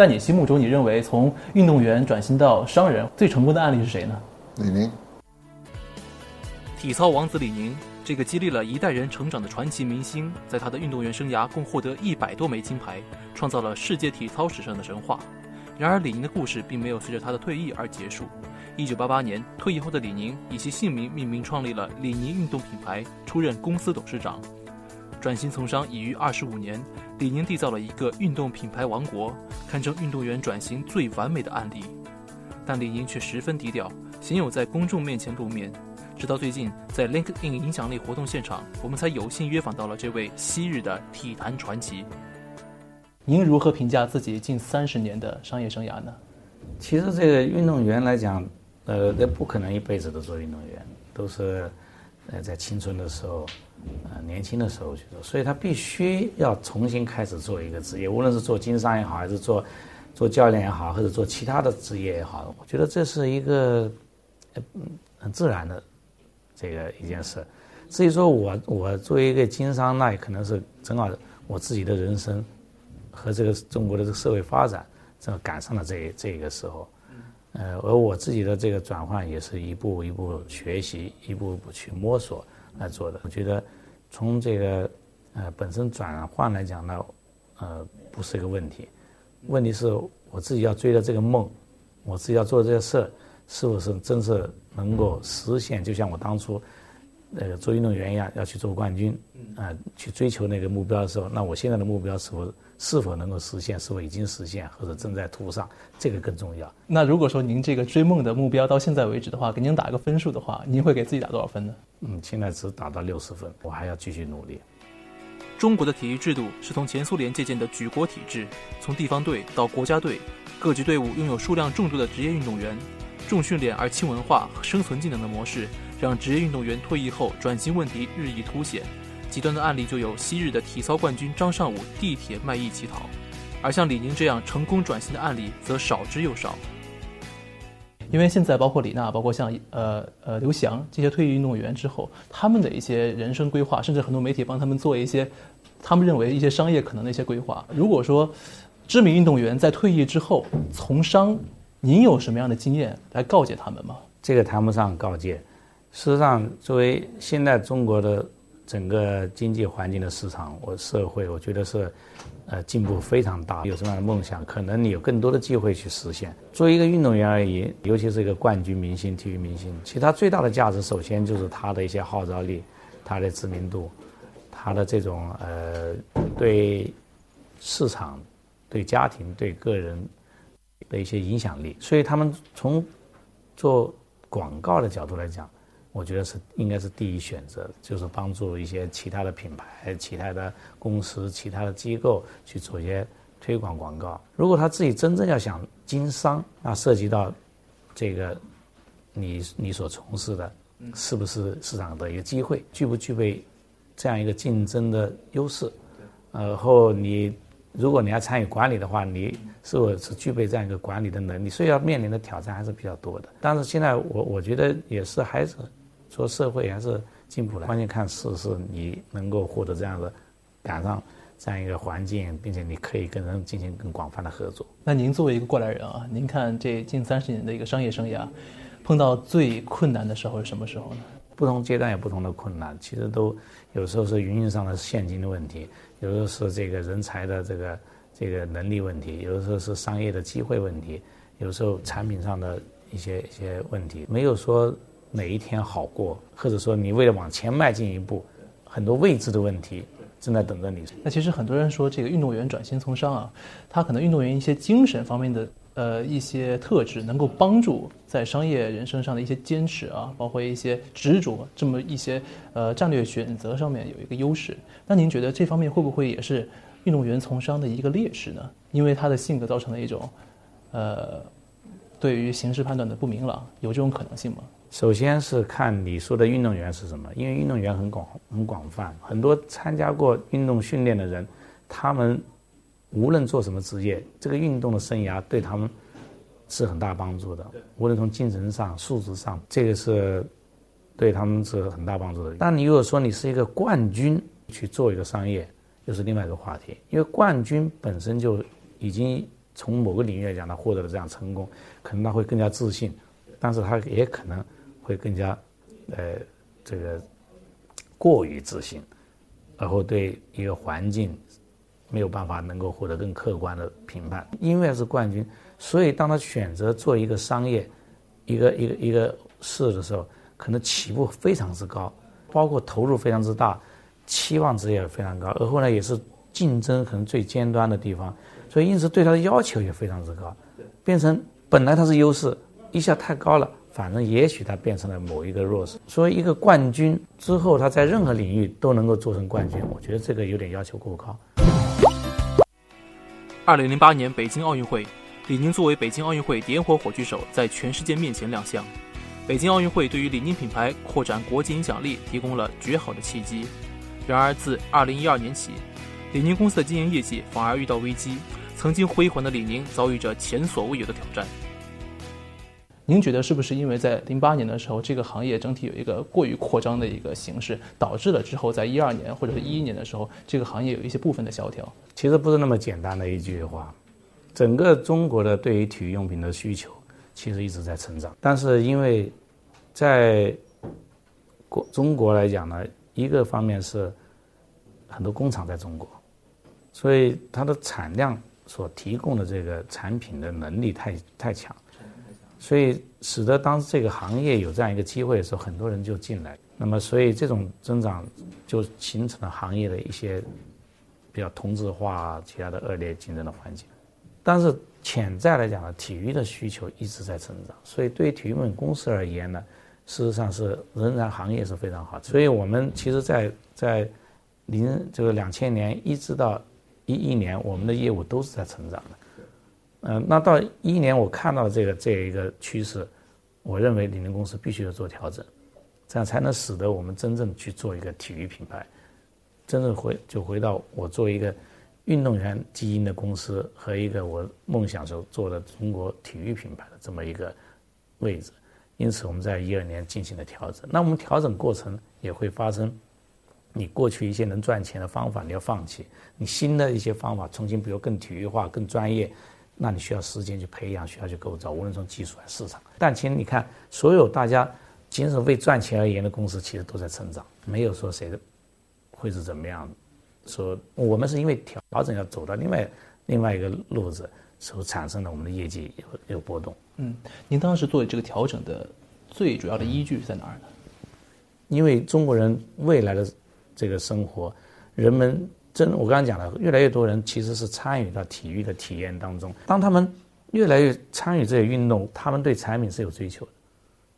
在你心目中，你认为从运动员转型到商人最成功的案例是谁呢？李宁。体操王子李宁，这个激励了一代人成长的传奇明星，在他的运动员生涯共获得一百多枚金牌，创造了世界体操史上的神话。然而，李宁的故事并没有随着他的退役而结束。一九八八年，退役后的李宁以其姓名命名创立了李宁运动品牌，出任公司董事长。转型从商已逾二十五年，李宁缔造了一个运动品牌王国，堪称运动员转型最完美的案例。但李宁却十分低调，鲜有在公众面前露面。直到最近，在 LinkedIn 影响力活动现场，我们才有幸约访到了这位昔日的体坛传奇。您如何评价自己近三十年的商业生涯呢？其实，这个运动员来讲，呃，那不可能一辈子都做运动员，都是呃在青春的时候，呃年轻的时候去做，所以他必须要重新开始做一个职业，无论是做经商也好，还是做做教练也好，或者做其他的职业也好，我觉得这是一个很自然的。这个一件事，至于说我我作为一个经商，那也可能是正好我自己的人生和这个中国的这个社会发展正好赶上了这这个时候，呃，而我自己的这个转换也是一步一步学习，一步一步去摸索来做的。我觉得从这个呃本身转换来讲呢，呃不是一个问题，问题是我自己要追的这个梦，我自己要做这个事。是不是真是能够实现？就像我当初，呃，做运动员一样，要去做冠军，啊，去追求那个目标的时候，那我现在的目标是否是否能够实现？是否已经实现，或者正在途上？这个更重要。那如果说您这个追梦的目标到现在为止的话，给您打一个分数的话，您会给自己打多少分呢？嗯，现在只打到六十分，我还要继续努力。中国的体育制度是从前苏联借鉴的举国体制，从地方队到国家队，各级队伍拥有数量众多的职业运动员。重训练而轻文化和生存技能的模式，让职业运动员退役后转型问题日益凸显。极端的案例就有昔日的体操冠军张尚武地铁卖艺乞讨，而像李宁这样成功转型的案例则少之又少。因为现在包括李娜，包括像呃呃刘翔这些退役运动员之后，他们的一些人生规划，甚至很多媒体帮他们做一些他们认为一些商业可能的一些规划。如果说知名运动员在退役之后从商，您有什么样的经验来告诫他们吗？这个谈不上告诫。事实上，作为现在中国的整个经济环境的市场，我社会，我觉得是，呃，进步非常大。有什么样的梦想，可能你有更多的机会去实现。作为一个运动员而言，尤其是一个冠军明星、体育明星，其实他最大的价值，首先就是他的一些号召力、他的知名度、他的这种呃对市场、对家庭、对个人。的一些影响力，所以他们从做广告的角度来讲，我觉得是应该是第一选择，就是帮助一些其他的品牌、其他的公司、其他的机构去做一些推广广告。如果他自己真正要想经商，那涉及到这个你你所从事的，是不是市场的一个机会，具不具备这样一个竞争的优势？然后你。如果你要参与管理的话，你是否是具备这样一个管理的能力？所以要面临的挑战还是比较多的。但是现在我我觉得也是还是说社会还是进步了，关键看是不是你能够获得这样的赶上这样一个环境，并且你可以跟人进行更广泛的合作。那您作为一个过来人啊，您看这近三十年的一个商业生涯，碰到最困难的时候是什么时候呢？不同阶段有不同的困难，其实都有时候是运营上的现金的问题。有的是这个人才的这个这个能力问题，有的时候是商业的机会问题，有时候产品上的一些一些问题，没有说哪一天好过，或者说你为了往前迈进一步，很多未知的问题正在等着你。那其实很多人说这个运动员转型从商啊，他可能运动员一些精神方面的。呃，一些特质能够帮助在商业人生上的一些坚持啊，包括一些执着，这么一些呃战略选择上面有一个优势。那您觉得这方面会不会也是运动员从商的一个劣势呢？因为他的性格造成的一种呃对于形势判断的不明朗，有这种可能性吗？首先是看你说的运动员是什么，因为运动员很广很广泛，很多参加过运动训练的人，他们。无论做什么职业，这个运动的生涯对他们是很大帮助的。无论从精神上、素质上，这个是对他们是很大帮助的。但你如果说你是一个冠军去做一个商业，又是另外一个话题。因为冠军本身就已经从某个领域来讲，他获得了这样成功，可能他会更加自信，但是他也可能会更加，呃，这个过于自信，然后对一个环境没有办法能够获得更客观的评判。因为是冠军，所以当他选择做一个商业，一个一个一个事的时候，可能起步非常之高，包括投入非常之大，期望值也非常高，而后呢，也是竞争可能最尖端的地方。所以，因此对他的要求也非常之高，变成本来他是优势，一下太高了，反正也许他变成了某一个弱势。所以，一个冠军之后，他在任何领域都能够做成冠军，我觉得这个有点要求过高。二零零八年北京奥运会，李宁作为北京奥运会点火火炬手，在全世界面前亮相。北京奥运会对于李宁品牌扩展国际影响力提供了绝好的契机。然而，自二零一二年起，李宁公司的经营业绩反而遇到危机。曾经辉煌的李宁遭遇着前所未有的挑战。您觉得是不是因为在零八年的时候，这个行业整体有一个过于扩张的一个形式，导致了之后在一二年或者是一一年的时候，这个行业有一些部分的萧条？其实不是那么简单的一句话。整个中国的对于体育用品的需求其实一直在成长，但是因为在国中国来讲呢，一个方面是很多工厂在中国，所以它的产量。所提供的这个产品的能力太太强，所以使得当时这个行业有这样一个机会的时候，很多人就进来。那么，所以这种增长就形成了行业的一些比较同质化、其他的恶劣竞争的环境。但是潜在来讲呢，体育的需求一直在成长，所以对于体育用品公司而言呢，事实上是仍然行业是非常好。所以我们其实，在在零这个两千年一直到。一一年，我们的业务都是在成长的，嗯，那到一年，我看到这个这一个趋势，我认为李宁公司必须要做调整，这样才能使得我们真正去做一个体育品牌，真正回就回到我做一个运动员基因的公司和一个我梦想时候做的中国体育品牌的这么一个位置，因此我们在一二年进行了调整，那我们调整过程也会发生。你过去一些能赚钱的方法你要放弃，你新的一些方法重新，比如更体育化、更专业，那你需要时间去培养，需要去构造，无论从技术还是市场。但其实你看，所有大家仅是为赚钱而言的公司，其实都在成长，没有说谁的会是怎么样。说我们是因为调整要走到另外另外一个路子，所产生的我们的业绩有有波动。嗯，您当时做这个调整的最主要的依据在哪儿呢？因为中国人未来的。这个生活，人们真我刚刚讲了，越来越多人其实是参与到体育的体验当中。当他们越来越参与这些运动，他们对产品是有追求的，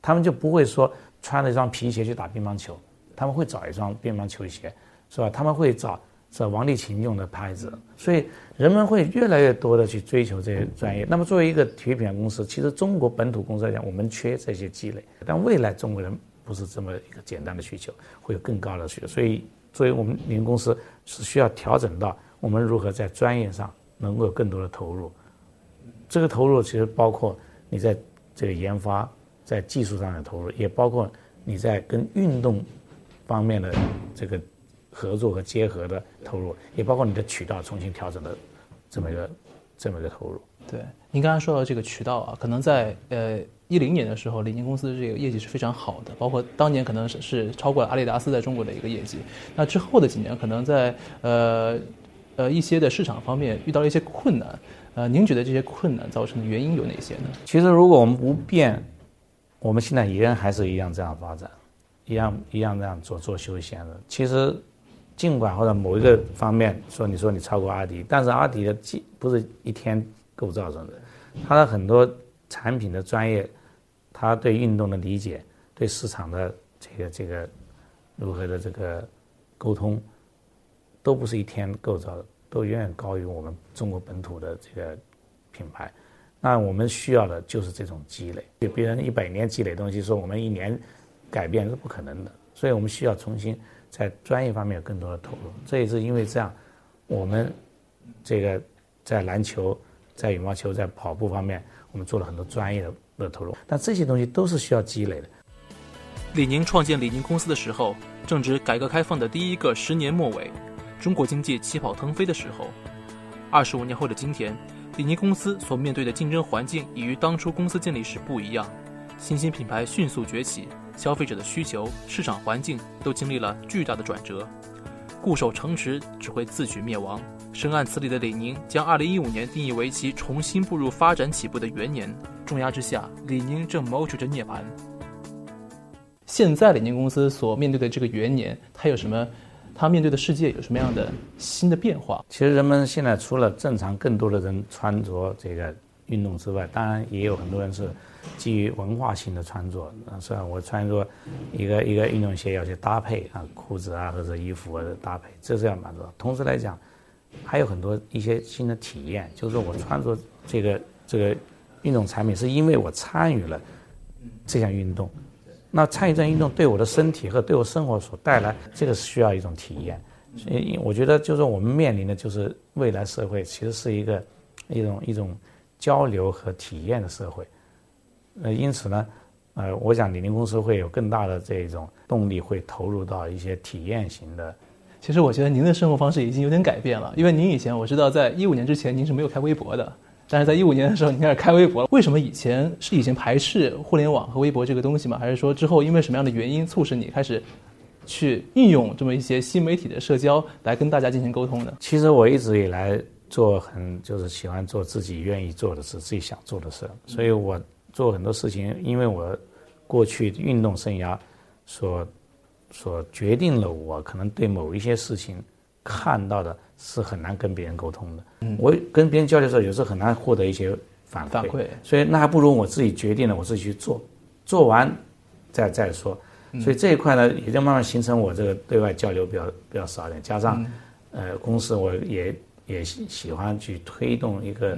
他们就不会说穿了一双皮鞋去打乒乓球，他们会找一双乒乓球鞋，是吧？他们会找是王励勤用的拍子，所以人们会越来越多的去追求这些专业。那么作为一个体育品牌公司，其实中国本土公司来讲，我们缺这些积累，但未来中国人。不是这么一个简单的需求，会有更高的需求。所以，作为我们李宁公司是需要调整到我们如何在专业上能够有更多的投入。这个投入其实包括你在这个研发、在技术上的投入，也包括你在跟运动方面的这个合作和结合的投入，也包括你的渠道重新调整的这么一个这么一个投入。对，您刚才说到这个渠道啊，可能在呃。一零年的时候，李宁公司的这个业绩是非常好的，包括当年可能是是超过了阿迪达斯在中国的一个业绩。那之后的几年，可能在呃呃一些的市场方面遇到了一些困难。呃，您觉得这些困难造成的原因有哪些呢？其实，如果我们不变，我们现在依然还是一样这样发展，一样一样这样做做休闲的。其实，尽管或者某一个方面说你说你超过阿迪，但是阿迪的技不是一天构造成的，它的很多产品的专业。他对运动的理解，对市场的这个这个如何的这个沟通，都不是一天构造的，都远远高于我们中国本土的这个品牌。那我们需要的就是这种积累。别人一百年积累东西，说我们一年改变是不可能的。所以我们需要重新在专业方面有更多的投入。这也是因为这样，我们这个在篮球、在羽毛球、在跑步方面，我们做了很多专业的。的投入，但这些东西都是需要积累的。李宁创建李宁公司的时候，正值改革开放的第一个十年末尾，中国经济起跑腾飞的时候。二十五年后的今天，李宁公司所面对的竞争环境已与当初公司建立时不一样，新兴品牌迅速崛起，消费者的需求、市场环境都经历了巨大的转折。固守城池只会自取灭亡。深谙此理的李宁，将2015年定义为其重新步入发展起步的元年。重压之下，李宁正谋求着涅槃。现在李宁公司所面对的这个元年，它有什么？它面对的世界有什么样的新的变化？其实人们现在除了正常更多的人穿着这个运动之外，当然也有很多人是基于文化性的穿着。啊，虽然我穿着一个一个运动鞋要去搭配啊，裤子啊或者衣服的搭配，这是要满足。同时来讲，还有很多一些新的体验，就是说我穿着这个这个运动产品，是因为我参与了这项运动。那参与这项运动对我的身体和对我生活所带来，这个是需要一种体验。所以我觉得，就是我们面临的就是未来社会，其实是一个一种一种交流和体验的社会。呃，因此呢，呃，我想李宁公司会有更大的这种动力，会投入到一些体验型的。其实我觉得您的生活方式已经有点改变了，因为您以前我知道，在一五年之前您是没有开微博的。但是在一五年的时候，你开始开微博了。为什么以前是以前排斥互联网和微博这个东西吗？还是说之后因为什么样的原因促使你开始去运用这么一些新媒体的社交来跟大家进行沟通呢？其实我一直以来做很就是喜欢做自己愿意做的事，自己想做的事。所以我做很多事情，因为我过去运动生涯所所决定了我可能对某一些事情看到的。是很难跟别人沟通的。嗯，我跟别人交流的时候，有时候很难获得一些反馈。反馈。所以那还不如我自己决定了，我自己去做，做完再再说。所以这一块呢，也就慢慢形成我这个对外交流比较比较少一点。加上，呃，公司我也也喜喜欢去推动一个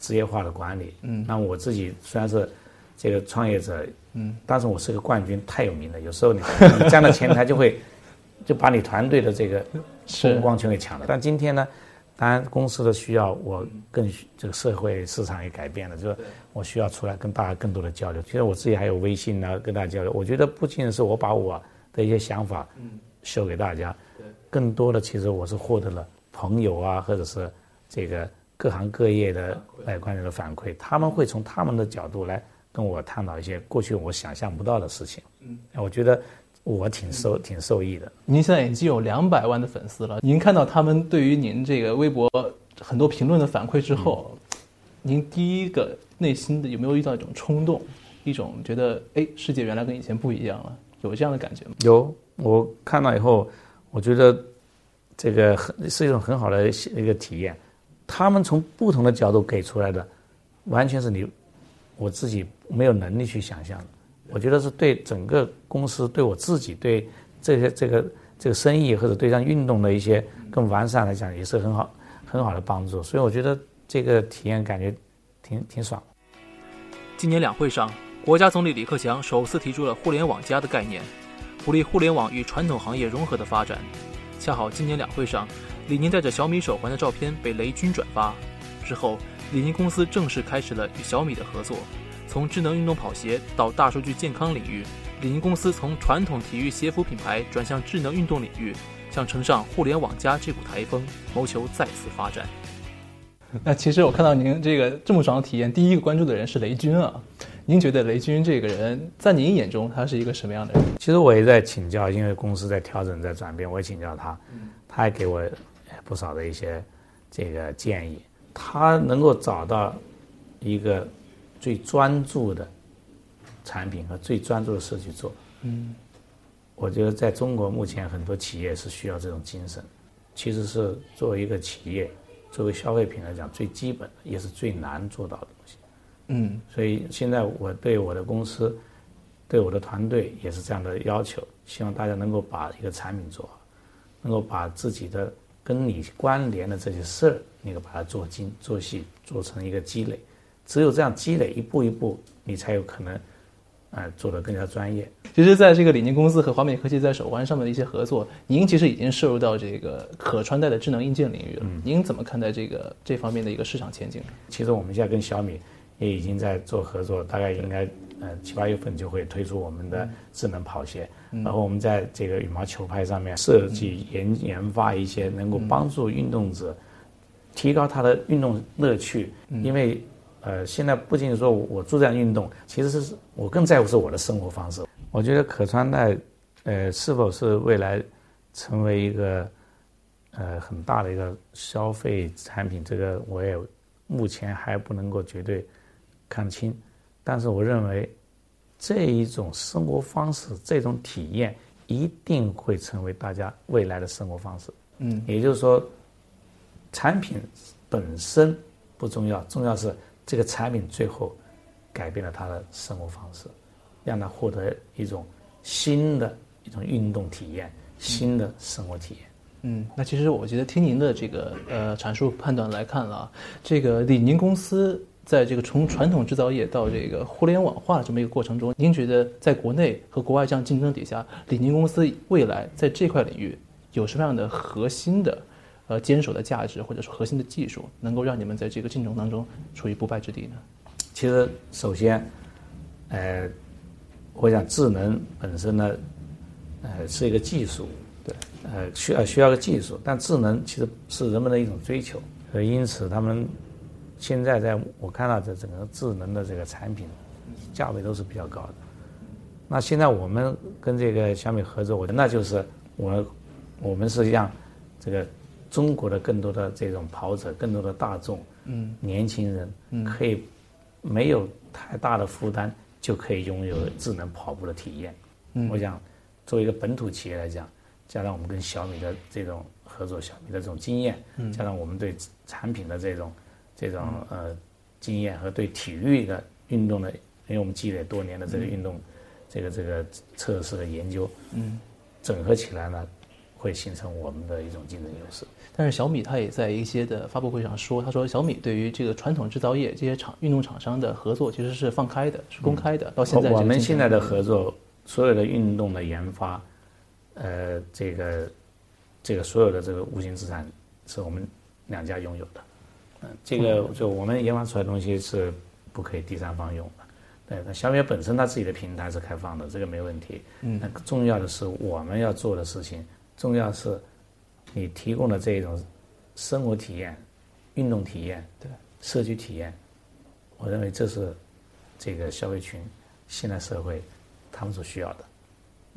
职业化的管理。嗯。那我自己虽然是这个创业者，嗯，但是我是个冠军，太有名了。有时候你你站到前台就会。就把你团队的这个风光全给抢了。但今天呢，当然公司的需要，我更这个社会市场也改变了，就是我需要出来跟大家更多的交流。其实我自己还有微信呢，跟大家交流。我觉得不仅仅是我把我的一些想法秀给大家，更多的其实我是获得了朋友啊，或者是这个各行各业的来观众的反馈，他们会从他们的角度来跟我探讨一些过去我想象不到的事情。嗯，我觉得。我挺受挺受益的。您现在已经有两百万的粉丝了。您看到他们对于您这个微博很多评论的反馈之后，您第一个内心的有没有遇到一种冲动，一种觉得哎，世界原来跟以前不一样了，有这样的感觉吗？有，我看到以后，我觉得这个很是一种很好的一个体验。他们从不同的角度给出来的，完全是你我自己没有能力去想象的。我觉得是对整个公司、对我自己、对这些这个这个生意或者对像运动的一些更完善来讲，也是很好很好的帮助。所以我觉得这个体验感觉挺挺爽。今年两会上，国家总理李克强首次提出了“互联网加”的概念，鼓励互联网与传统行业融合的发展。恰好今年两会上，李宁带着小米手环的照片被雷军转发之后，李宁公司正式开始了与小米的合作。从智能运动跑鞋到大数据健康领域，李宁公司从传统体育鞋服品牌转向智能运动领域，想乘上互联网加这股台风，谋求再次发展。那其实我看到您这个这么爽的体验，第一个关注的人是雷军啊。您觉得雷军这个人在您眼中他是一个什么样的人？其实我也在请教，因为公司在调整、在转变，我也请教他，他还给我不少的一些这个建议。他能够找到一个。最专注的产品和最专注的事去做，嗯，我觉得在中国目前很多企业是需要这种精神，其实是作为一个企业，作为消费品来讲最基本的也是最难做到的东西，嗯，所以现在我对我的公司，对我的团队也是这样的要求，希望大家能够把一个产品做好，能够把自己的跟你关联的这些事儿，那个把它做精做细，做成一个积累。只有这样积累，一步一步，你才有可能，呃，做得更加专业。其实，在这个李宁公司和华美科技在手环上面的一些合作，您其实已经涉入到这个可穿戴的智能硬件领域了。您怎么看待这个这方面的一个市场前景？其实我们现在跟小米也已经在做合作，大概应该呃七八月份就会推出我们的智能跑鞋。然后我们在这个羽毛球拍上面设计研研发一些能够帮助运动者。提高他的运动乐趣，因为呃，现在不仅仅说我做这样运动，其实是我更在乎是我的生活方式。我觉得可穿戴，呃，是否是未来成为一个呃很大的一个消费产品，这个我也目前还不能够绝对看清。但是我认为这一种生活方式，这种体验一定会成为大家未来的生活方式。嗯，也就是说。产品本身不重要，重要是这个产品最后改变了他的生活方式，让他获得一种新的一种运动体验，新的生活体验。嗯，那其实我觉得听您的这个呃阐述判断来看了，这个李宁公司在这个从传统制造业到这个互联网化的这么一个过程中，您觉得在国内和国外这样竞争底下，李宁公司未来在这块领域有什么样的核心的？呃，坚守的价值或者说核心的技术，能够让你们在这个竞争当中处于不败之地呢？其实，首先，呃，我想智能本身呢，呃，是一个技术，对，呃，需要需要个技术，但智能其实是人们的一种追求，所以，因此他们现在在我看到的整个智能的这个产品价位都是比较高的。那现在我们跟这个小米合作，我那就是我我们是让这个。中国的更多的这种跑者，更多的大众，嗯，年轻人，嗯，可以没有太大的负担，就可以拥有智能跑步的体验。嗯，我想作为一个本土企业来讲，加上我们跟小米的这种合作，小米的这种经验，嗯，加上我们对产品的这种这种呃经验和对体育的运动的，因为我们积累多年的这个运动，这个这个测试的研究，嗯，整合起来呢。会形成我们的一种竞争优势，但是小米它也在一些的发布会上说，他说小米对于这个传统制造业这些厂运动厂商的合作其实是放开的，是公开的。到现在我们现在的合作，所有的运动的研发，呃，这个这个所有的这个无形资产是我们两家拥有的，嗯，这个就我们研发出来的东西是不可以第三方用的。对，那小米本身它自己的平台是开放的，这个没问题。嗯，那重要的是我们要做的事情。重要是，你提供的这种生活体验、运动体验、对社区体验，我认为这是这个消费群现代社会他们所需要的。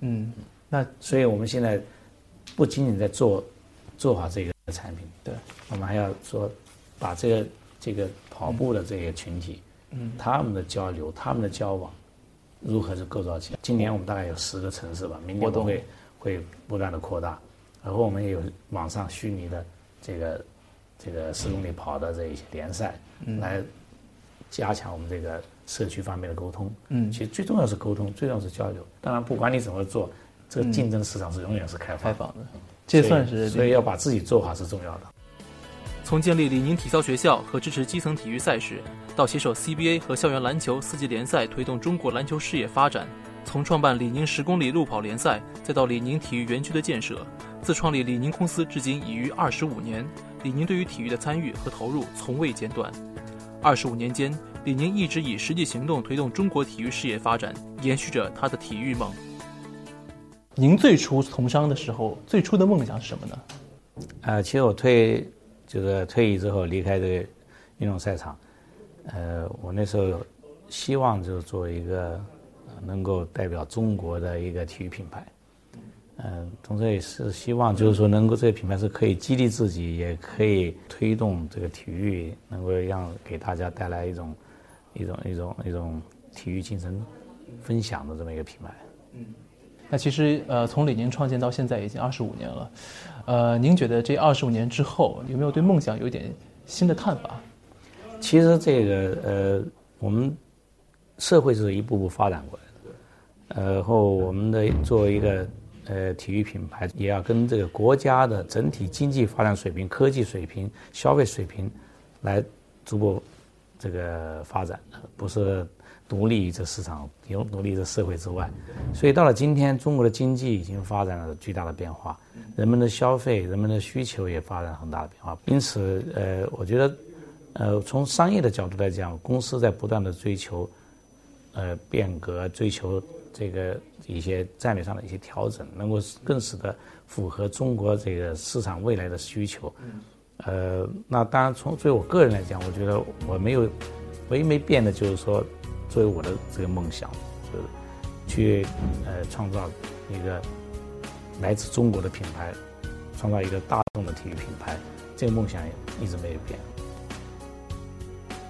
嗯，那所以我们现在不仅仅在做做好这个产品，对，我们还要说把这个这个跑步的这个群体，嗯，他们的交流、他们的交往如何是构造起来？今年我们大概有十个城市吧，明年都会。会不断的扩大，然后我们也有网上虚拟的这个这个十公里跑的这一些联赛，来加强我们这个社区方面的沟通。嗯，其实最重要是沟通，最重要是交流。当然，不管你怎么做，这个竞争市场是永远是开放的。这算是所以要把自己做好是重要的。从建立李宁体操学校和支持基层体育赛事，到携手 CBA 和校园篮球四级联赛推动中国篮球事业发展。从创办李宁十公里路跑联赛，再到李宁体育园区的建设，自创立李宁公司至今已逾二十五年，李宁对于体育的参与和投入从未间断。二十五年间，李宁一直以实际行动推动中国体育事业发展，延续着他的体育梦。您最初从商的时候，最初的梦想是什么呢？呃，其实我退就是退役之后离开这个运动赛场，呃，我那时候希望就是做一个。能够代表中国的一个体育品牌，嗯，同时也是希望，就是说，能够这个品牌是可以激励自己，也可以推动这个体育，能够让给大家带来一种一种一种一种体育精神分享的这么一个品牌。嗯，那其实呃，从李宁创建到现在已经二十五年了，呃，您觉得这二十五年之后有没有对梦想有一点新的看法？其实这个呃，我们社会是一步步发展过来。呃，后我们的作为一个呃体育品牌，也要跟这个国家的整体经济发展水平、科技水平、消费水平来逐步这个发展，不是独立于这市场、有独立于这社会之外。所以到了今天，中国的经济已经发展了巨大的变化，人们的消费、人们的需求也发生很大的变化。因此，呃，我觉得，呃，从商业的角度来讲，公司在不断的追求呃变革，追求。这个一些战略上的一些调整，能够更使得符合中国这个市场未来的需求，呃，那当然从作为我个人来讲，我觉得我没有唯一没变的就是说，作为我的这个梦想，就是去呃创造一个来自中国的品牌，创造一个大众的体育品牌，这个梦想一直没有变。